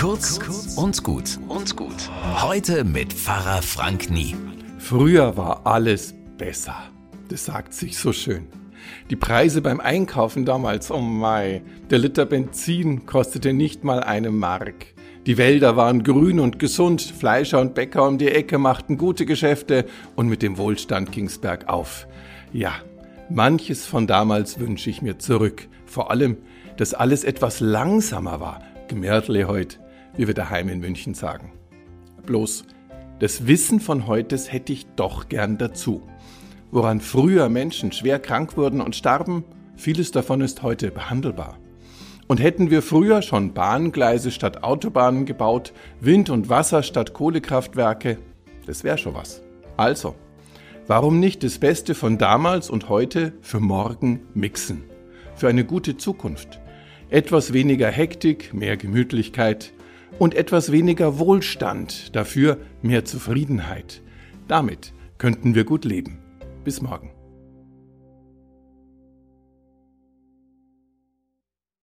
Kurz und gut und gut. Heute mit Pfarrer Frank Nie. Früher war alles besser. Das sagt sich so schön. Die Preise beim Einkaufen damals, oh Mai, der Liter Benzin kostete nicht mal eine Mark. Die Wälder waren grün und gesund, Fleischer und Bäcker um die Ecke machten gute Geschäfte und mit dem Wohlstand ging's bergauf. Ja, manches von damals wünsche ich mir zurück. Vor allem, dass alles etwas langsamer war. Gemörtle heut, wie wir daheim in München sagen. Bloß, das Wissen von heute hätte ich doch gern dazu. Woran früher Menschen schwer krank wurden und starben, vieles davon ist heute behandelbar. Und hätten wir früher schon Bahngleise statt Autobahnen gebaut, Wind und Wasser statt Kohlekraftwerke, das wäre schon was. Also, warum nicht das Beste von damals und heute für morgen mixen? Für eine gute Zukunft. Etwas weniger Hektik, mehr Gemütlichkeit und etwas weniger Wohlstand, dafür mehr Zufriedenheit. Damit könnten wir gut leben. Bis morgen.